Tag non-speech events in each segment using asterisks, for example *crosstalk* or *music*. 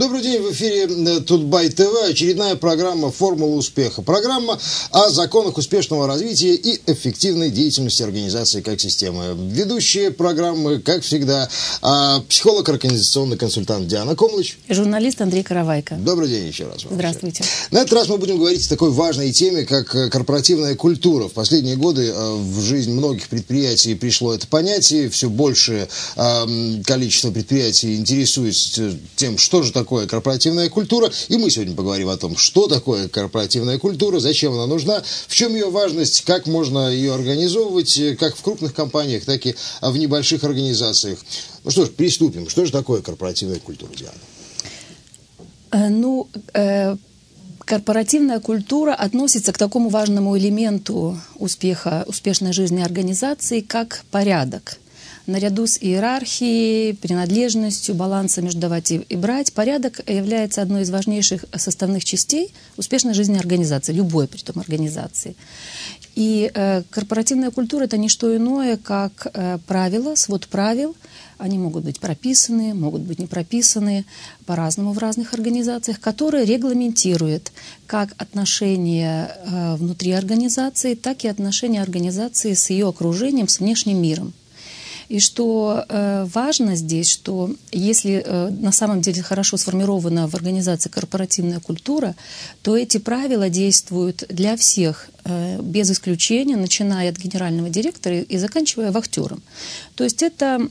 Добрый день, в эфире э, Тутбай ТВ, очередная программа «Формула успеха». Программа о законах успешного развития и эффективной деятельности организации как системы. Ведущие программы, как всегда, а, психолог, организационный консультант Диана Комлыч. Журналист Андрей Каравайко. Добрый день еще раз. Здравствуйте. На этот раз мы будем говорить о такой важной теме, как э, корпоративная культура. В последние годы э, в жизнь многих предприятий пришло это понятие. Все большее количество предприятий интересуется тем, что же такое корпоративная культура. И мы сегодня поговорим о том, что такое корпоративная культура, зачем она нужна, в чем ее важность, как можно ее организовывать, э, как в крупных компаниях, так и в небольших организациях. Ну что ж, приступим. Что же такое корпоративная культура, Диана? Э, ну, э, корпоративная культура относится к такому важному элементу успеха, успешной жизни организации, как порядок наряду с иерархией, принадлежностью, балансом между давать и брать, порядок является одной из важнейших составных частей успешной жизни организации, любой при том организации. И э, корпоративная культура это не что иное, как э, правила, свод правил. Они могут быть прописаны, могут быть не прописаны по-разному в разных организациях, которые регламентируют как отношения э, внутри организации, так и отношения организации с ее окружением, с внешним миром. И что э, важно здесь, что если э, на самом деле хорошо сформирована в организации корпоративная культура, то эти правила действуют для всех э, без исключения, начиная от генерального директора и заканчивая вахтером. То есть это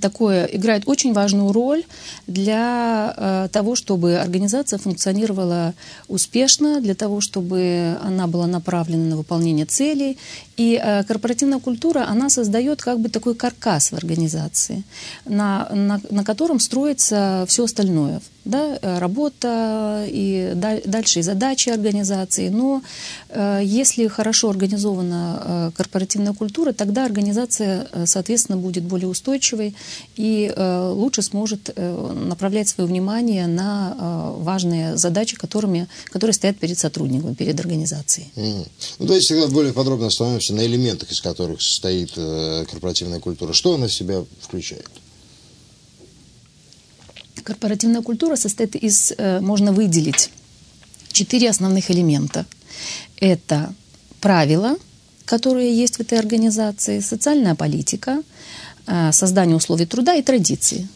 такое играет очень важную роль для э, того, чтобы организация функционировала успешно, для того, чтобы она была направлена на выполнение целей. И э, корпоративная культура, она создает как бы такой каркас в организации, на, на, на котором строится все остальное да, э, работа и дальше и задачи организации. Но э, если хорошо организована э, корпоративная культура, тогда организация, соответственно, будет более устойчивой и лучше сможет направлять свое внимание на важные задачи, которыми, которые стоят перед сотрудником, перед организацией. Mm. Ну, давайте тогда более подробно остановимся на элементах, из которых состоит корпоративная культура. Что она в себя включает? Корпоративная культура состоит из, э, можно выделить четыре основных элемента. Это правила, которые есть в этой организации, социальная политика, э, создание условий труда и традиции.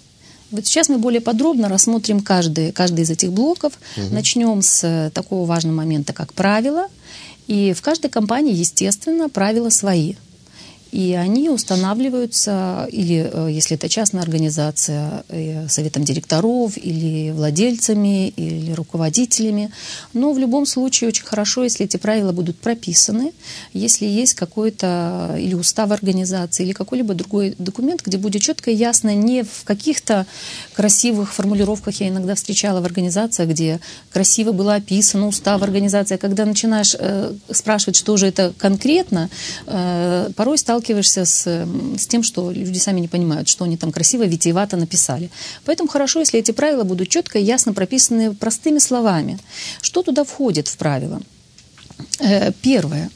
Вот сейчас мы более подробно рассмотрим каждый, каждый из этих блоков. Угу. Начнем с э, такого важного момента, как правила. И в каждой компании, естественно, правила свои и они устанавливаются, или э, если это частная организация, э, советом директоров, или владельцами, или руководителями. Но в любом случае очень хорошо, если эти правила будут прописаны, если есть какой-то или устав организации, или какой-либо другой документ, где будет четко и ясно не в каких-то красивых формулировках я иногда встречала в организациях, где красиво было описано устав организации, а когда начинаешь э, спрашивать, что же это конкретно, э, порой стал сталкиваешься с, с тем, что люди сами не понимают, что они там красиво, витиевато написали. Поэтому хорошо, если эти правила будут четко и ясно прописаны простыми словами. Что туда входит в правила? Э, первое.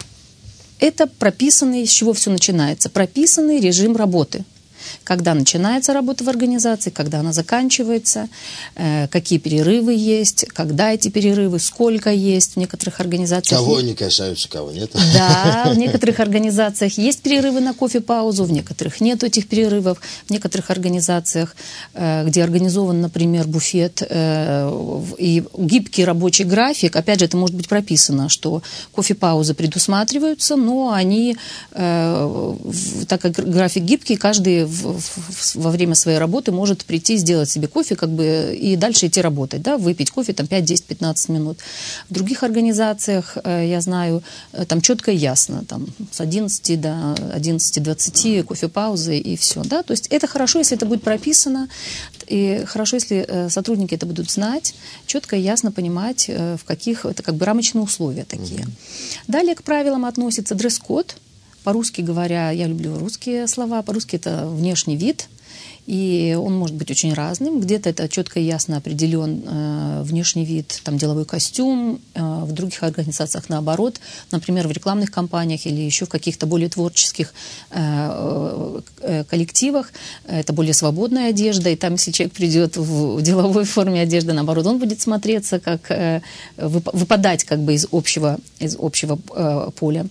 Это прописанный, с чего все начинается, прописанный режим работы – когда начинается работа в организации, когда она заканчивается, э, какие перерывы есть, когда эти перерывы, сколько есть в некоторых организациях. Кого они касаются, кого нет. Да, в *laughs* некоторых организациях есть перерывы на кофе-паузу, в некоторых нет этих перерывов. В некоторых организациях, э, где организован, например, буфет э, и гибкий рабочий график, опять же, это может быть прописано, что кофе-паузы предусматриваются, но они, так как график гибкий, каждый во время своей работы может прийти, сделать себе кофе как бы, и дальше идти работать, да, выпить кофе там 5, 10, 15 минут. В других организациях, э, я знаю, э, там четко и ясно, там с 11 до 11-20 кофе-паузы и все, да, то есть это хорошо, если это будет прописано, и хорошо, если э, сотрудники это будут знать, четко и ясно понимать, в каких, это как бы рамочные условия такие. Угу. Далее к правилам относится дресс-код, по-русски говоря, я люблю русские слова. По-русски это внешний вид. И он может быть очень разным. Где-то это четко и ясно определен э, внешний вид, там деловой костюм, э, в других организациях наоборот, например, в рекламных компаниях или еще в каких-то более творческих э, э, коллективах. Это более свободная одежда, и там, если человек придет в деловой форме одежды, наоборот, он будет смотреться как э, выпадать как бы из общего, из общего э, поля.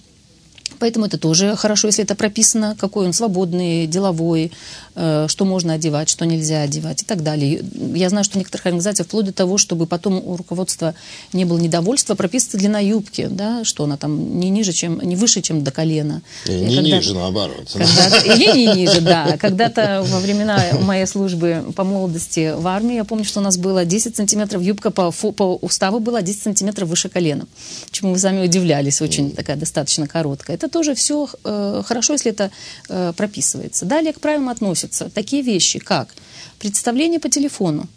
Поэтому это тоже хорошо, если это прописано, какой он свободный, деловой, э, что можно одевать, что нельзя одевать и так далее. Я знаю, что в некоторых организациях вплоть до того, чтобы потом у руководства не было недовольства, прописывается длина юбки, да, что она там не ниже, чем, не выше, чем до колена. И не когда, ниже, наоборот. Или не ниже, да. *laughs* Когда-то во времена моей службы по молодости в армии, я помню, что у нас было 10 сантиметров, юбка по, по уставу была 10 сантиметров выше колена. Чему вы сами удивлялись, очень такая достаточно короткая. Это тоже все э, хорошо, если это э, прописывается. Далее к правилам относятся такие вещи, как представление по телефону,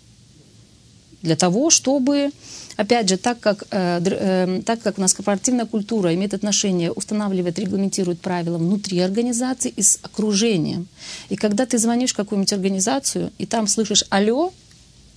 для того, чтобы, опять же, так как, э, э, так как у нас корпоративная культура имеет отношение, устанавливает, регламентирует правила внутри организации и с окружением. И когда ты звонишь в какую-нибудь организацию, и там слышишь «Алло»,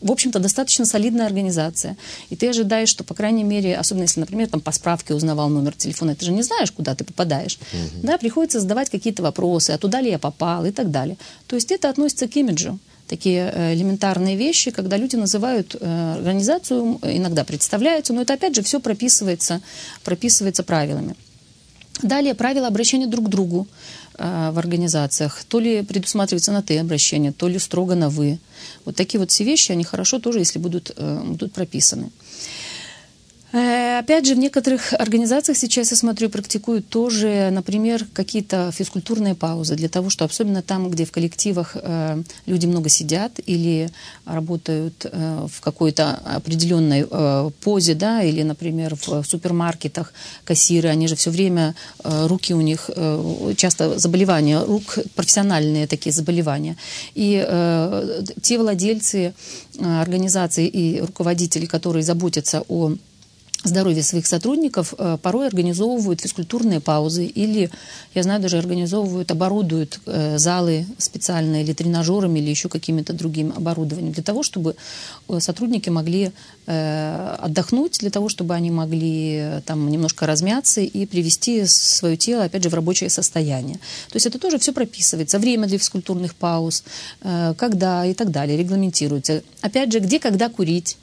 в общем-то, достаточно солидная организация. И ты ожидаешь, что, по крайней мере, особенно если, например, там по справке узнавал номер телефона, ты же не знаешь, куда ты попадаешь. Угу. Да, приходится задавать какие-то вопросы, а туда ли я попал и так далее. То есть это относится к имиджу такие э, элементарные вещи, когда люди называют э, организацию, иногда представляются, но это опять же все прописывается, прописывается правилами. Далее правила обращения друг к другу в организациях. То ли предусматривается на «ты» обращение, то ли строго на «вы». Вот такие вот все вещи, они хорошо тоже, если будут, э, будут прописаны. Э, опять же, в некоторых организациях сейчас, я смотрю, практикуют тоже, например, какие-то физкультурные паузы для того, что особенно там, где в коллективах э, люди много сидят или работают э, в какой-то определенной э, позе, да, или, например, в, супермаркетах кассиры, они же все время, э, руки у них, э, часто заболевания, рук, профессиональные такие заболевания. И э, те владельцы э, организаций и руководители, которые заботятся о здоровья своих сотрудников э, порой организовывают физкультурные паузы или, я знаю, даже организовывают, оборудуют э, залы специальные или тренажерами, или еще какими-то другим оборудованием для того, чтобы э, сотрудники могли отдохнуть, для того, чтобы они могли там немножко размяться и привести свое тело, опять же, в рабочее состояние. То есть это тоже все прописывается. Время для физкультурных пауз, когда и так далее, регламентируется. Опять же, где, когда курить,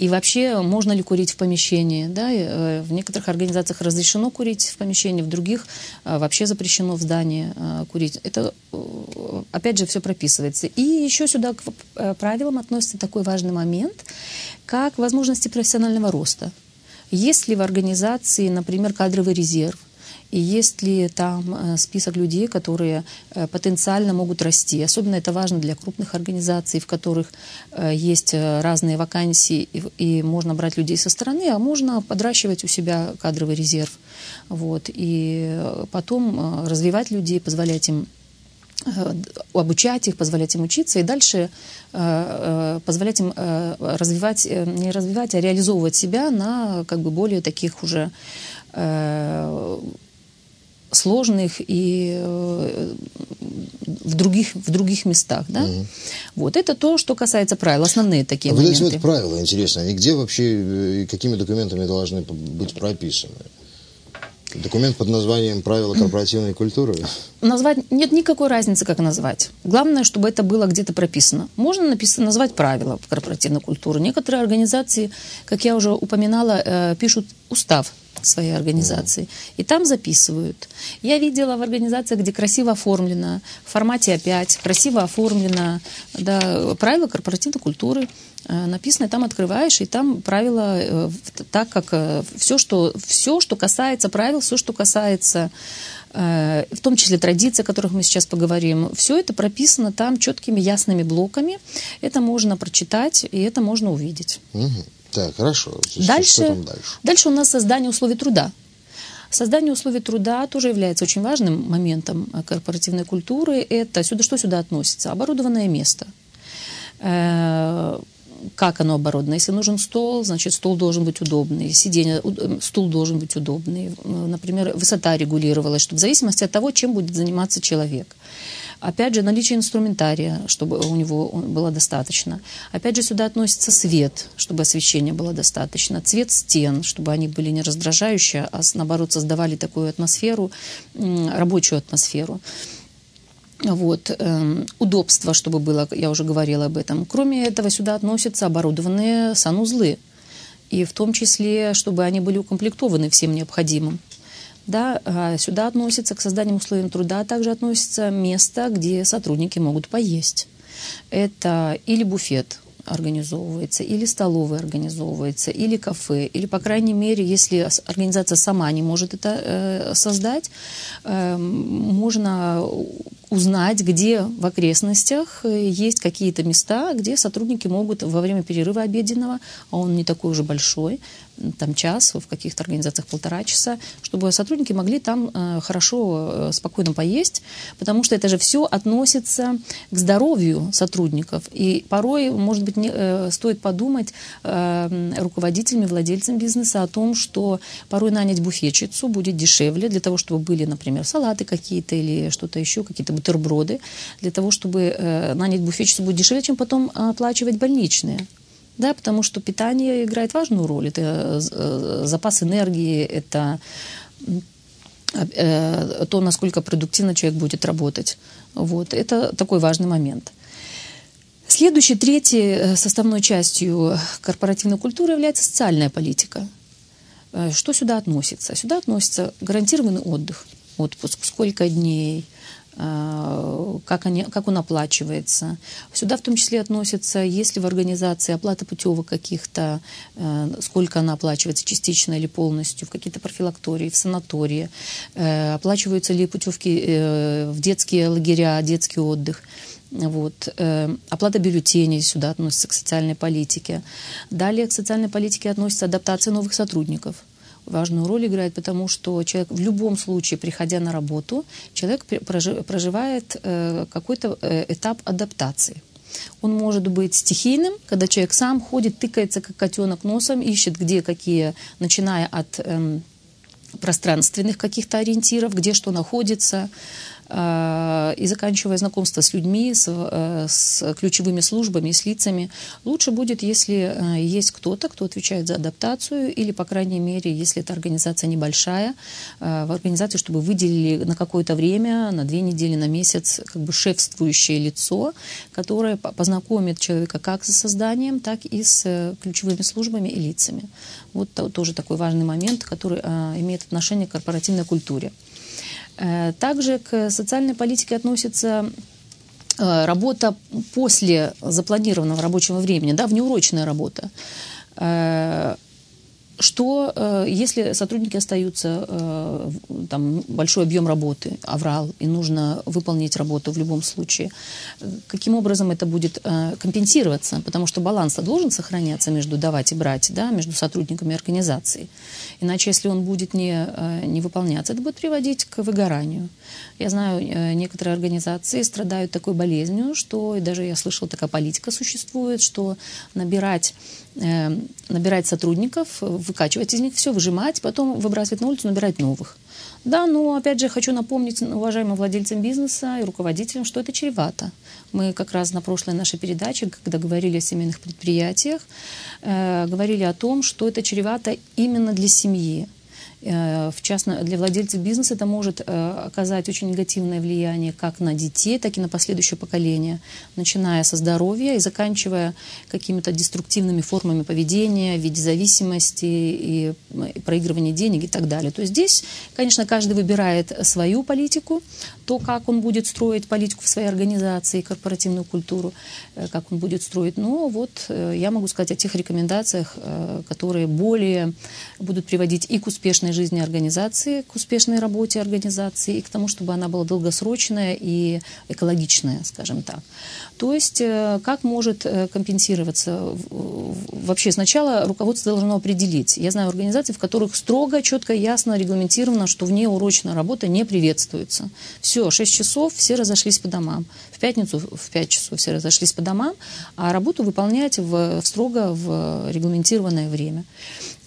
и вообще, можно ли курить в помещении? Да? Э, в некоторых организациях разрешено курить в помещении, в других э, вообще запрещено в здании э, курить. Это, опять же, все прописывается. И еще сюда к правилам относится такой важный момент, как возможности профессионального роста. Есть ли в организации, например, кадровый резерв, и есть ли там э, список людей, которые э, потенциально могут расти. Особенно это важно для крупных организаций, в которых э, есть разные вакансии, и можно брать людей со стороны, а можно подращивать у себя кадровый резерв. Вот, и потом развивать людей, позволять им обучать их, позволять им учиться и дальше позволять им развивать, не развивать, а реализовывать себя на как бы более таких уже сложных и э, в других, в других местах. Да? Угу. Вот. Это то, что касается правил, основные такие а моменты. Вот правила, интересно, они где вообще, э, какими документами должны быть прописаны? Документ под названием «Правила корпоративной культуры»? Назвать нет никакой разницы, как назвать. Главное, чтобы это было где-то прописано. Можно написать, назвать правила корпоративной культуры. Некоторые организации, как я уже упоминала, э, пишут устав своей организации. И там записывают. Я видела в организациях, где красиво оформлено, в формате опять, красиво оформлено да, правила корпоративной культуры. Э, написано, там открываешь, и там правила, э, так как э, все, что, все, что касается правил, все, что касается в том числе традиции, о которых мы сейчас поговорим, все это прописано там четкими, ясными блоками. Это можно прочитать, и это можно увидеть. Угу. Так, хорошо. Дальше, что там дальше? Дальше у нас создание условий труда. Создание условий труда тоже является очень важным моментом э, корпоративной культуры. Это сюда, что сюда относится? Оборудованное место. Э, как оно оборудовано? Если нужен стол, значит стол должен быть удобный, сиденье, э, стул должен быть удобный. Например, высота регулировалась, чтобы в зависимости от того, чем будет заниматься человек. Опять же, наличие инструментария, чтобы у него было достаточно. Опять же, сюда относится свет, чтобы освещение было достаточно. Цвет стен, чтобы они были не раздражающие, а наоборот создавали такую атмосферу, рабочую атмосферу. Вот, э, удобство, чтобы было, я уже говорила об этом. Кроме этого, сюда относятся оборудованные санузлы. И в том числе, чтобы они были укомплектованы всем необходимым. Да, а сюда относится к созданию условий труда, также относится место, где сотрудники могут поесть. Это или буфет, организовывается, или столовая организовывается, или кафе, или, по крайней мере, если организация сама не может это э, создать, э, можно узнать, где в окрестностях э, есть какие-то места, где сотрудники могут во время перерыва обеденного, а он не такой уже большой, там час, в каких-то организациях полтора часа, чтобы сотрудники могли там э, хорошо, э, спокойно поесть, потому что это же все относится к здоровью сотрудников. И порой, может быть, не, э, стоит подумать э, руководителями, владельцам бизнеса о том, что порой нанять буфетчицу будет дешевле для того, чтобы были, например, салаты какие-то или что-то еще, какие-то бутерброды, для того, чтобы э, нанять буфетчицу будет дешевле, чем потом оплачивать больничные да, потому что питание играет важную роль. Это э, запас энергии, это э, то, насколько продуктивно человек будет работать. Вот. Это такой важный момент. Следующей, третьей э, составной частью корпоративной культуры является социальная политика. Что сюда относится? Сюда относится гарантированный отдых, отпуск, сколько дней – Э, как, они, как он оплачивается. Сюда в том числе относятся, если в организации оплата путевок каких-то, э, сколько она оплачивается, частично или полностью, в какие-то профилактории, в санатории, э, оплачиваются ли путевки в детские лагеря, детский отдых. Вот. Оплата бюллетеней сюда относится к социальной политике. Далее к социальной политике относится адаптация новых сотрудников – важную роль играет, потому что человек в любом случае, приходя на работу, человек проживает э, какой-то э, этап адаптации. Он может быть стихийным, когда человек сам ходит, тыкается, как котенок носом, ищет, где какие, начиная от эм, пространственных каких-то ориентиров, где что находится, и заканчивая знакомство с людьми, с, э, с ключевыми службами, с лицами, лучше будет, если э, есть кто-то, кто отвечает за адаптацию, или, по крайней мере, если эта организация небольшая, в организации, чтобы выделили на какое-то время, на две недели, на месяц, как бы шефствующее лицо, которое познакомит человека как с созданием, так и с ключевыми службами и лицами. Вот тоже такой важный момент, который имеет отношение к корпоративной культуре. Э, также к социальной политике относится э, работа после запланированного рабочего времени, да, внеурочная работа. Э, что, э, если сотрудники остаются, э, там большой объем работы, аврал, и нужно выполнить работу в любом случае, каким образом это будет э, компенсироваться? Потому что баланс должен сохраняться между давать и брать, да, между сотрудниками организации. Иначе, если он будет не, не выполняться, это будет приводить к выгоранию. Я знаю, некоторые организации страдают такой болезнью, что, и даже я слышала, такая политика существует, что набирать Э, набирать сотрудников, выкачивать из них все, выжимать, потом выбрасывать на улицу, набирать новых. Да, но опять же хочу напомнить уважаемым владельцам бизнеса и руководителям, что это чревато. Мы как раз на прошлой нашей передаче, когда говорили о семейных предприятиях, э, говорили о том, что это чревато именно для семьи. Э, в частно, для владельцев бизнеса это может э, оказать очень негативное влияние как на детей, так и на последующее поколение, начиная со здоровья и заканчивая какими-то деструктивными формами поведения в виде зависимости и проигрывания денег и так далее. То есть здесь, конечно, каждый выбирает свою политику, то, как он будет строить политику в своей организации, корпоративную культуру, э, как он будет строить. Но вот я могу сказать о тех рекомендациях, которые более будут приводить и к успешной успешной жизни организации, к успешной работе организации и к тому, чтобы она была долгосрочная и экологичная, скажем так. То есть э, как может э, компенсироваться? Вообще сначала руководство должно определить. Я знаю организации, в которых строго, четко, ясно регламентировано, что внеурочная работа не приветствуется. Все, 6 часов, все разошлись по домам. В пятницу в 5 часов все разошлись по домам, а работу выполнять в, строго в регламентированное время.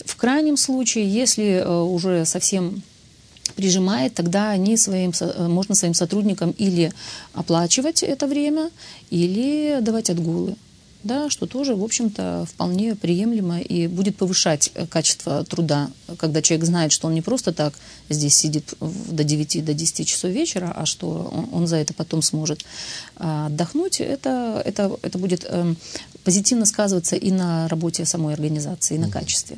В крайнем случае, если э, уже совсем прижимает, тогда они своим, можно своим сотрудникам или оплачивать это время, или давать отгулы. Да, что тоже, в общем-то, вполне приемлемо и будет повышать э, качество труда, когда человек знает, что он не просто так здесь сидит до 9, до 10 часов вечера, а что он за это потом сможет а, отдохнуть, это, это, это будет эм, позитивно сказываться и на работе самой организации, и на качестве.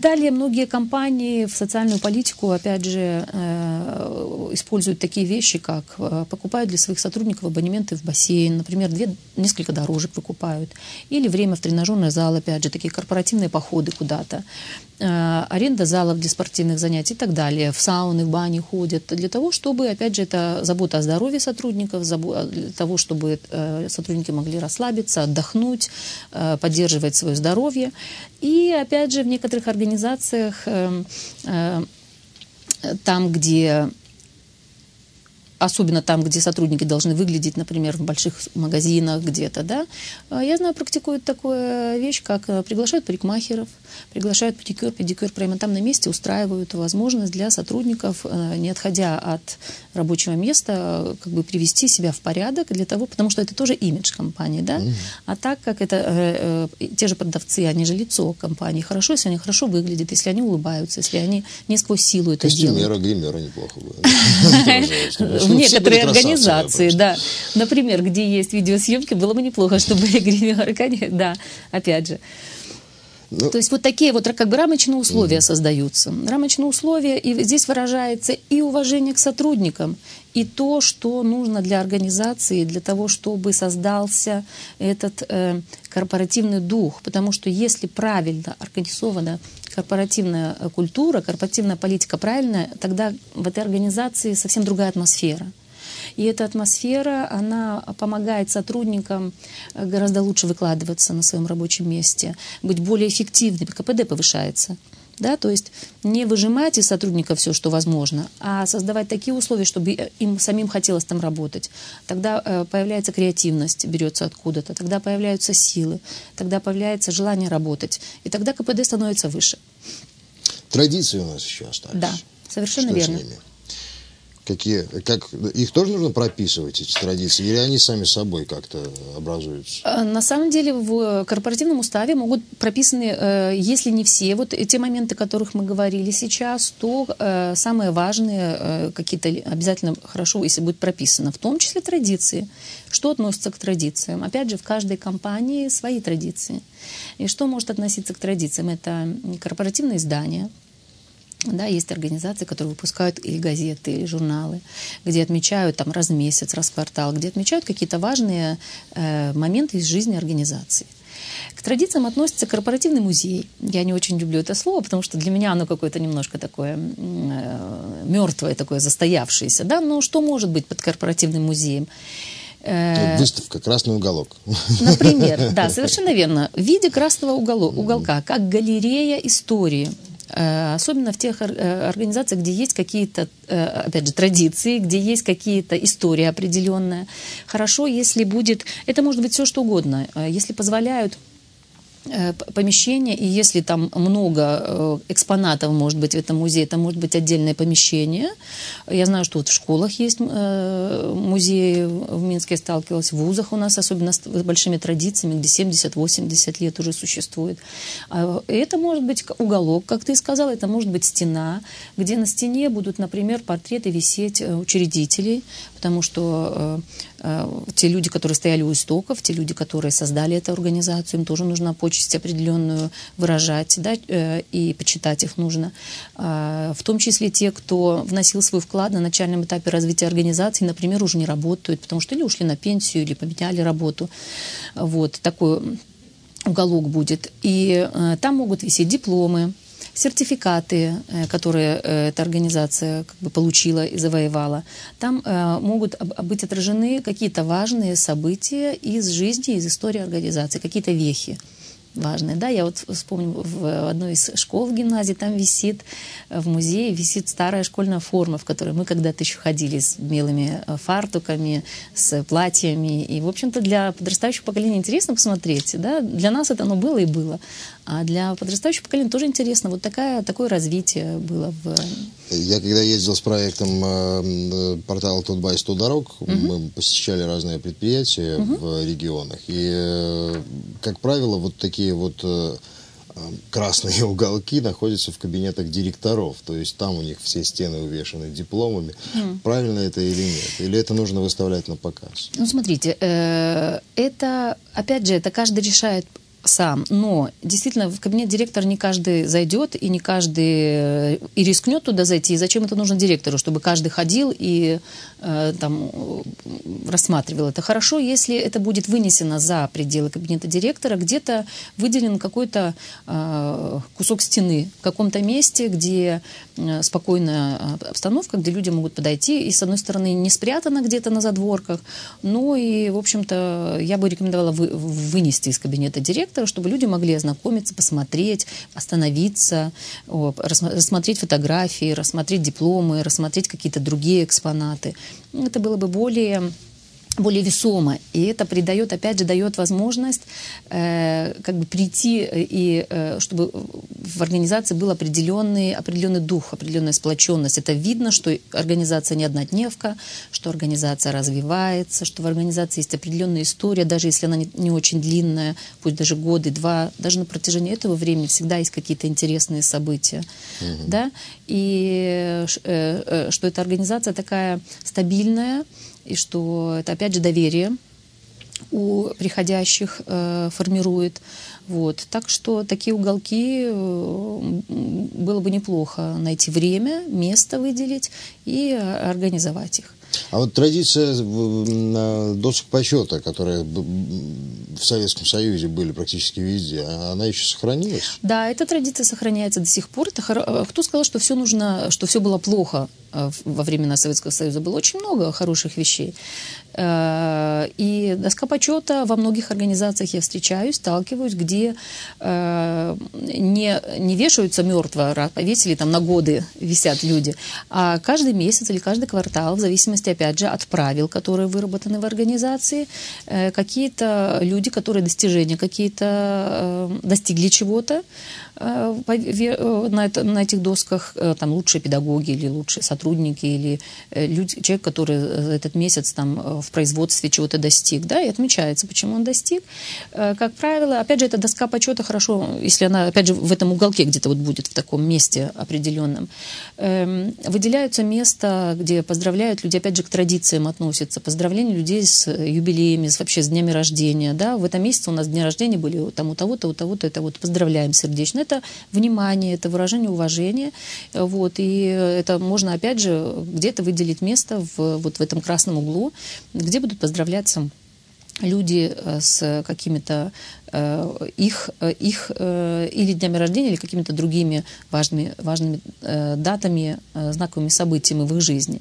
Далее многие компании в социальную политику, опять же, э, используют такие вещи, как э, покупают для своих сотрудников абонементы в бассейн, например, две, несколько дорожек покупают, или время в тренажерный зал, опять же, такие корпоративные походы куда-то. Э, аренда залов для спортивных занятий и так далее, в сауны, в бани ходят, для того, чтобы, опять же, это забота о здоровье сотрудников, для того, чтобы сотрудники могли расслабиться, отдохнуть, поддерживать свое здоровье. И, опять же, в некоторых организациях там, где особенно там, где сотрудники должны выглядеть, например, в больших магазинах где-то, да. А я знаю, практикуют такую вещь, как э, приглашают парикмахеров, приглашают педикюр, педикюр прямо там на месте устраивают возможность для сотрудников, э, не отходя от рабочего места, как бы привести себя в порядок для того, потому что это тоже имидж компании, да. Mm-hmm. А так как это э, те же продавцы, они же лицо компании, хорошо, если они хорошо выглядят, если они улыбаются, если они не сквозь силу это Костюмера, делают. гримера неплохо бы. *laughs* в некоторые организации, да. Например, где есть видеосъемки, было бы неплохо, *laughs* чтобы были гримеры, да, опять же. Ну, То есть вот такие вот как бы рамочные условия угу. создаются. Рамочные условия, и здесь выражается и уважение к сотрудникам, и то, что нужно для организации, для того, чтобы создался этот э, корпоративный дух. Потому что если правильно организована корпоративная культура, корпоративная политика правильная, тогда в этой организации совсем другая атмосфера. И эта атмосфера, она помогает сотрудникам э, гораздо лучше выкладываться на своем рабочем месте, быть более эффективными, КПД повышается. Да, то есть не выжимать из сотрудников все, что возможно, а создавать такие условия, чтобы им самим хотелось там работать. Тогда э, появляется креативность, берется откуда-то, тогда появляются силы, тогда появляется желание работать, и тогда КПД становится выше. Традиции у нас еще остались. Да, совершенно что верно. С ними? Какие, как, их тоже нужно прописывать, эти традиции, или они сами собой как-то образуются? А, на самом деле в корпоративном уставе могут прописаны, э, если не все, вот те моменты, о которых мы говорили сейчас, то э, самые важные э, какие-то обязательно хорошо, если будет прописано, в том числе традиции. Что относится к традициям? Опять же, в каждой компании свои традиции. И что может относиться к традициям? Это корпоративные издания – да, есть организации, которые выпускают или газеты, или журналы, где отмечают там раз в месяц, раз в квартал, где отмечают какие-то важные э, моменты из жизни организации. К традициям относится корпоративный музей. Я не очень люблю это слово, потому что для меня оно какое-то немножко такое э, мертвое, такое застоявшееся. Да? Но что может быть под корпоративным музеем? Э, выставка «Красный уголок». Например, да, *laughs* совершенно верно. В виде красного уголка, как галерея истории – особенно в тех э, организациях, где есть какие-то, э, опять же, традиции, где есть какие-то истории определенные. Хорошо, если будет, это может быть все что угодно, если позволяют Э, помещение, и если там много э, экспонатов, может быть, в этом музее, это может быть отдельное помещение. Я знаю, что вот в школах есть э, музеи, в Минске я сталкивалась, в вузах у нас, особенно с большими традициями, где 70-80 лет уже существует. А, это может быть уголок, как ты сказал, это может быть стена, где на стене будут, например, портреты висеть учредителей, потому что те люди, которые стояли у истоков, те люди, которые создали эту организацию, им тоже нужна почта почесть определенную выражать, да, э, и почитать их нужно. А, в том числе те, кто вносил свой вклад на начальном этапе развития организации, например, уже не работают, потому что или ушли на пенсию, или поменяли работу. Вот такой уголок будет. И э, там могут висеть дипломы, сертификаты, э, которые эта организация как бы получила и завоевала. Там могут быть отражены какие-то важные события из жизни, из истории организации, какие-то вехи важное. Да, я вот вспомню, в одной из школ в гимназии там висит, в музее висит старая школьная форма, в которой мы когда-то еще ходили с белыми э, фартуками, с платьями. И, в общем-то, для подрастающего поколения интересно посмотреть. Да? Для нас это оно было и было. А для подрастающего поколения тоже интересно. Вот такая, такое развитие было в... Я когда ездил с проектом э, портала «Тут бай 100 дорог», угу. мы посещали разные предприятия угу. в регионах. И, э, как правило, вот такие вот э, красные *laughs* уголки находятся в кабинетах директоров, то есть там у них все стены увешаны дипломами. Mm. Правильно это или нет? Или это нужно выставлять на показ? Ну, смотрите, э, это, опять же, это каждый решает сам. Но действительно в кабинет директора не каждый зайдет, и не каждый э, и рискнет туда зайти. И зачем это нужно директору? Чтобы каждый ходил и э, там рассматривал это. Хорошо, если это будет вынесено за пределы кабинета директора, где-то выделен какой-то э, кусок стены в каком-то месте, где э, спокойная обстановка, где люди могут подойти. И, с одной стороны, не спрятано где-то на задворках, но и, в общем-то, я бы рекомендовала вы, вынести из кабинета директора проектора, чтобы люди могли ознакомиться, посмотреть, остановиться, рассмотреть фотографии, рассмотреть дипломы, рассмотреть какие-то другие экспонаты. Это было бы более более весомо. И это придает, опять же, дает возможность э, как бы прийти и э, чтобы в организации был определенный, определенный дух, определенная сплоченность. Это видно, что организация не однодневка, что организация развивается, что в организации есть определенная история, даже если она не, не очень длинная, пусть даже годы, два, даже на протяжении этого времени всегда есть какие-то интересные события. Угу. Да? И э, э, что эта организация такая стабильная, и что это, опять же, доверие у приходящих э, формирует. Вот. Так что такие уголки э, было бы неплохо найти время, место выделить и организовать их. А вот традиция досок почета, которые в Советском Союзе были практически везде, а она еще сохранилась? Да, эта традиция сохраняется до сих пор. Это. Э, кто сказал, что все нужно, что все было плохо э, во времена Советского Союза? Было очень много хороших вещей. Э, и доска почета во многих организациях я встречаюсь, сталкиваюсь, где не, не вешаются мертво, повесили там на годы висят люди, а каждый месяц или каждый квартал, в зависимости, опять же, от правил, которые выработаны в организации, какие-то люди которые достижения какие-то э, достигли чего-то, Э, э, на, это, на этих досках э, там лучшие педагоги или лучшие сотрудники или люди, человек, который этот месяц там в производстве чего-то достиг, да, и отмечается, почему он достиг. Как правило, опять же, эта доска почета хорошо, если она, опять же, в этом уголке где-то вот будет в таком месте определенном. Эм, выделяются места, где поздравляют люди, опять же, к традициям относятся, поздравления людей с юбилеями, с, вообще с днями рождения, да, в этом месяце у нас дни рождения были там у того-то, у того-то, это вот поздравляем сердечно это внимание, это выражение уважения. Вот, и это можно, опять же, где-то выделить место в, вот в этом красном углу, где будут поздравляться люди э, с какими-то э, их, их э, или днями рождения, или какими-то другими важными, важными датами, знаковыми событиями в их жизни.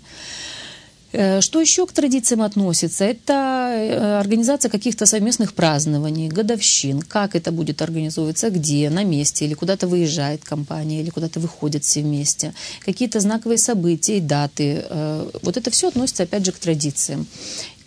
Э, что еще к традициям относится? Это э, организация каких-то совместных празднований, годовщин. Как это будет организовываться, где, на месте, или куда-то выезжает компания, или куда-то выходят все вместе. Какие-то знаковые события и даты. Э, вот это все относится, опять же, к традициям.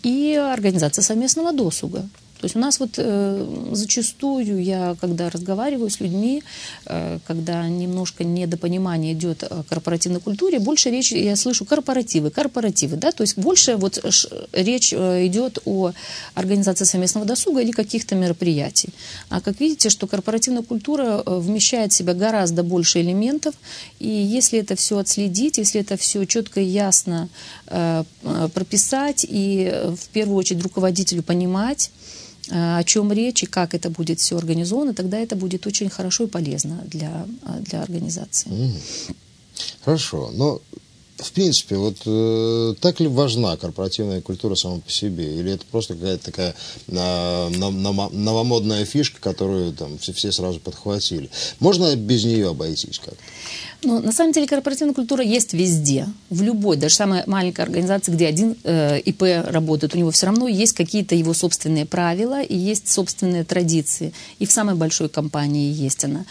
И организация совместного досуга. То есть у нас вот э, зачастую я, когда разговариваю с людьми, э, когда немножко недопонимание идет о корпоративной культуре, больше речь, я слышу корпоративы, корпоративы, да, то есть больше вот ш, речь э, идет о организации совместного досуга или каких-то мероприятий. А как видите, что корпоративная культура э, вмещает в себя гораздо больше элементов, и если это все отследить, если это все четко и ясно э, прописать, и э, в первую очередь руководителю понимать, о чем речь и как это будет все организовано, тогда это будет очень хорошо и полезно для, э, для организации. Хорошо, но в принципе, вот э, так ли важна корпоративная культура сама по себе? Или это просто какая-то такая э, новомодная фишка, которую там все, все сразу подхватили? Можно без нее обойтись как-то? Ну, на самом деле корпоративная культура есть везде, в любой, даже самой маленькой организации, где один э, ИП работает, у него все равно есть какие-то его собственные правила и есть собственные традиции. И в самой большой компании есть она.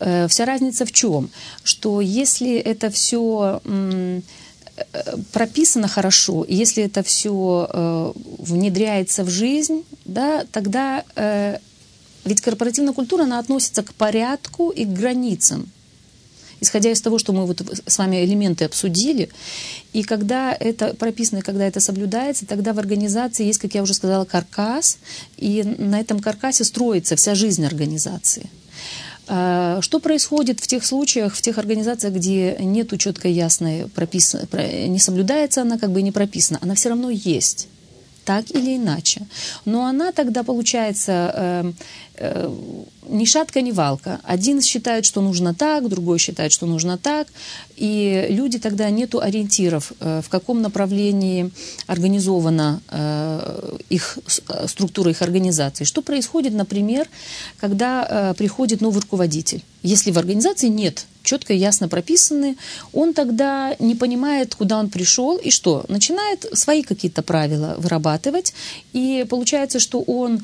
Э, вся разница в чем? Что если это все... Э, прописано хорошо, если это все э, внедряется в жизнь, да, тогда э, ведь корпоративная культура, она относится к порядку и к границам исходя из того, что мы вот с вами элементы обсудили, и когда это прописано, когда это соблюдается, тогда в организации есть, как я уже сказала, каркас, и на этом каркасе строится вся жизнь организации. А, что происходит в тех случаях, в тех организациях, где нету четко ясной прописано, не соблюдается она, как бы не прописана, она все равно есть так или иначе. Но она тогда получается э, э, ни шатка, ни валка. Один считает, что нужно так, другой считает, что нужно так. И люди тогда нету ориентиров, э, в каком направлении организована э, их э, структура их организации. Что происходит, например, когда э, приходит новый руководитель? Если в организации нет четко и ясно прописаны, он тогда не понимает, куда он пришел и что. Начинает свои какие-то правила вырабатывать, и получается, что он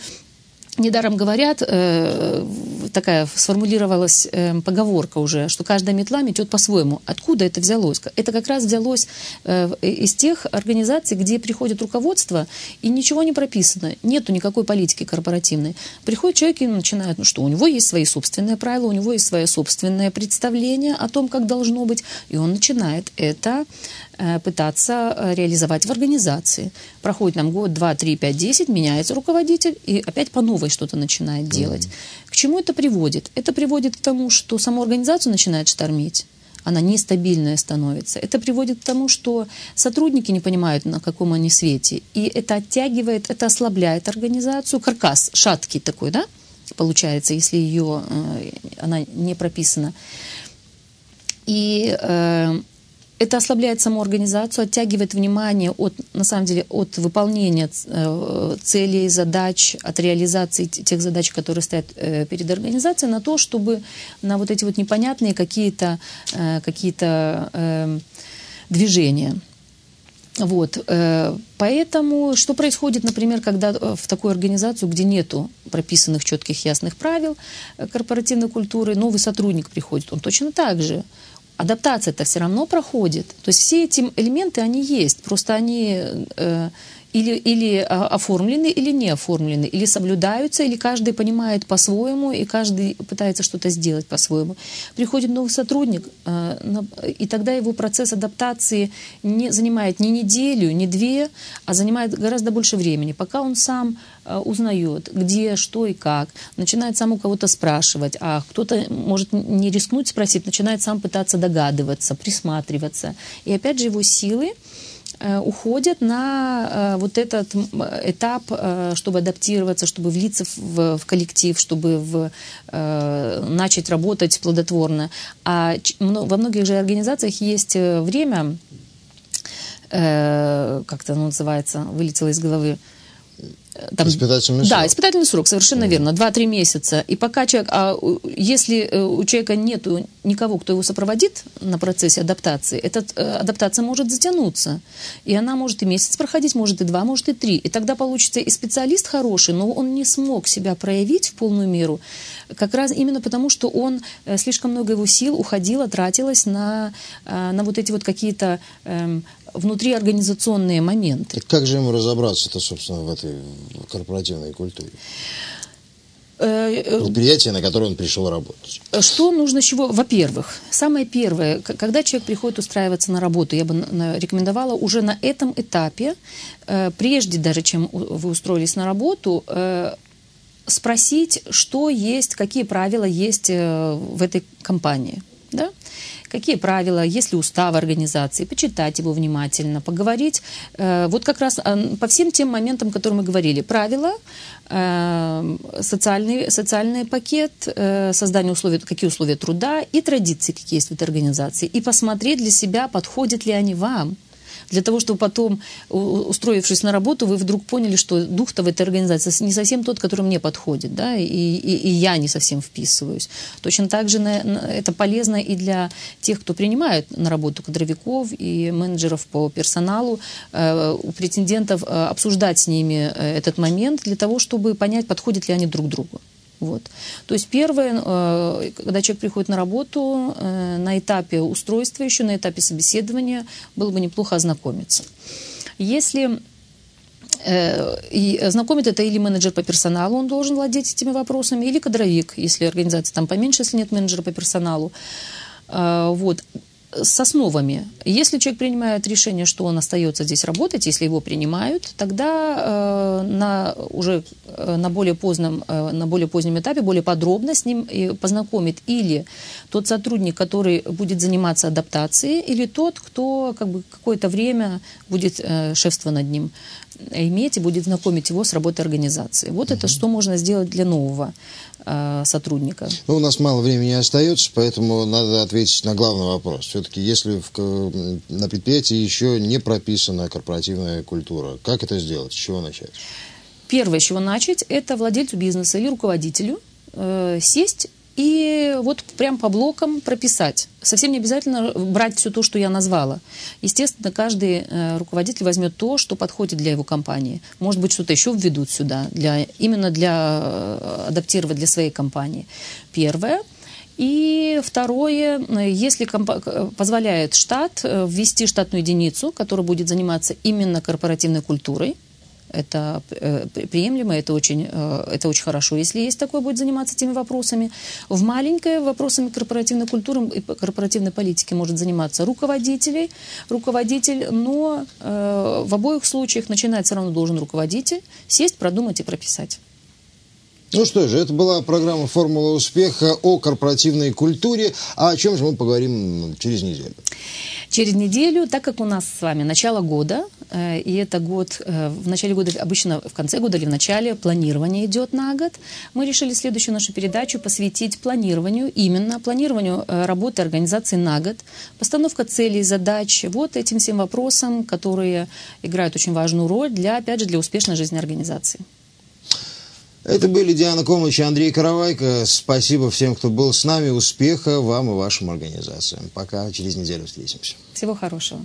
Недаром говорят, э, такая сформулировалась э, поговорка уже, что каждая метла метет по-своему. Откуда это взялось? Это как раз взялось э, из тех организаций, где приходит руководство, и ничего не прописано. Нету никакой политики корпоративной. Приходит человек и начинает, ну что, у него есть свои собственные правила, у него есть свое собственное представление о том, как должно быть, и он начинает это Э, пытаться э, реализовать в организации. Проходит нам год, два, три, пять, десять, меняется руководитель и опять по новой что-то начинает делать. Mm-hmm. К чему это приводит? Это приводит к тому, что саму организацию начинает штормить она нестабильная становится. Это приводит к тому, что сотрудники не понимают, на каком они свете. И это оттягивает, это ослабляет организацию. Каркас шаткий такой, да, получается, если ее, э, она не прописана. И э, это ослабляет саму организацию, оттягивает внимание от, на самом деле, от выполнения э, целей, задач, от реализации тех задач, которые стоят э, перед организацией, на то, чтобы на вот эти вот непонятные какие-то э, какие движения. Вот. Поэтому что происходит, например, когда в такую организацию, где нету прописанных четких ясных правил корпоративной культуры, новый сотрудник приходит, он точно так же адаптация-то все равно проходит. То есть все эти элементы, они есть, просто они э, или, или а, оформлены, или не оформлены, или соблюдаются, или каждый понимает по-своему, и каждый пытается что-то сделать по-своему. Приходит новый сотрудник, э, и тогда его процесс адаптации не занимает не неделю, не две, а занимает гораздо больше времени, пока он сам э, узнает, где, что и как, начинает сам у кого-то спрашивать, а кто-то может не рискнуть спросить, начинает сам пытаться догадываться, присматриваться. И опять же его силы, уходят на э, вот этот этап, э, чтобы адаптироваться, чтобы влиться в, в коллектив, чтобы в, начать работать плодотворно. А во многих же организациях есть время, как это называется, вылетело из головы, там, испытательный срок. Да, испытательный срок, совершенно mm. верно, 2-3 месяца. И пока человек, а если э, у человека нет никого, кто его сопроводит на процессе адаптации, эта э, адаптация может затянуться. И она может и месяц проходить, может и два, может и три. И тогда получится и специалист хороший, но он не смог себя проявить в полную меру, как раз именно потому, что он, э, слишком много его сил уходило, тратилось на, на вот эти вот какие-то эм, внутриорганизационные моменты. Так как же ему разобраться-то, собственно, в этой корпоративной культуре? Э, э, Предприятие, на которое он пришел работать. Что нужно чего? Во-первых, самое первое, когда человек приходит устраиваться на работу, я бы рекомендовала уже на этом этапе, э, прежде даже чем вы устроились на работу, спросить, что есть, какие правила есть в этой компании. Да? Какие правила, есть ли устав организации, почитать его внимательно, поговорить. Э, вот как раз э, по всем тем моментам, которые мы говорили. Правила, э, социальный, социальный пакет, создание условий, какие условия труда и традиции, какие есть в этой организации. И посмотреть для себя, подходят ли они вам для того, чтобы потом, устроившись на работу, вы вдруг поняли, что дух-то в этой организации не совсем тот, который мне подходит, да, и, и, и я не совсем вписываюсь. Точно так же на, на, это полезно и для тех, кто принимает на работу кадровиков и менеджеров по персоналу, э, у претендентов э, обсуждать с ними э, этот момент для того, чтобы понять, подходят ли они друг другу. Вот. То есть первое, э, когда человек приходит на работу, э, на этапе устройства еще, на этапе собеседования, было бы неплохо ознакомиться. Если Э, и знакомит это или менеджер по персоналу, он должен владеть этими вопросами, или кадровик, если организация там поменьше, если нет менеджера по персоналу. Вот с основами. Если человек принимает решение, что он остается здесь работать, если его принимают, тогда э, на уже э, на более позднем э, на более позднем этапе более подробно с ним и познакомит или тот сотрудник, который будет заниматься адаптацией, или тот, кто как бы какое-то время будет э, шефство над ним иметь и будет знакомить его с работой организации. Вот угу. это что можно сделать для нового э, сотрудника. Ну, у нас мало времени остается, поэтому надо ответить на главный вопрос. Все-таки, если в, на предприятии еще не прописана корпоративная культура, как это сделать? С чего начать? Первое, с чего начать, это владельцу бизнеса или руководителю э, сесть и вот прям по блокам прописать. Совсем не обязательно брать все то, что я назвала. Естественно, каждый э, руководитель возьмет то, что подходит для его компании. Может быть, что-то еще введут сюда, для, именно для э, адаптировать для своей компании. Первое. И второе, э, если позволяет штат ввести штатную единицу, которая будет заниматься именно корпоративной культурой, это э, приемлемо, это очень, э, это очень хорошо. Если есть такое, будет заниматься этими вопросами. В маленькое вопросами корпоративной культуры и корпоративной политики может заниматься руководителей, руководитель, но э, в обоих случаях начинать все равно должен руководитель сесть, продумать и прописать. Ну что же, это была программа «Формула успеха» о корпоративной культуре. А о чем же мы поговорим через неделю? Через неделю, так как у нас с вами начало года, э, и это год, э, в начале года, обычно в конце года или в начале планирование идет на год, мы решили следующую нашу передачу посвятить планированию, именно планированию э, работы организации на год, постановка целей, задач, вот этим всем вопросам, которые играют очень важную роль для, опять же, для успешной жизни организации. Это были Диана Комыч и Андрей Каравайко. Спасибо всем, кто был с нами. Успеха вам и вашим организациям. Пока через неделю встретимся. Всего хорошего.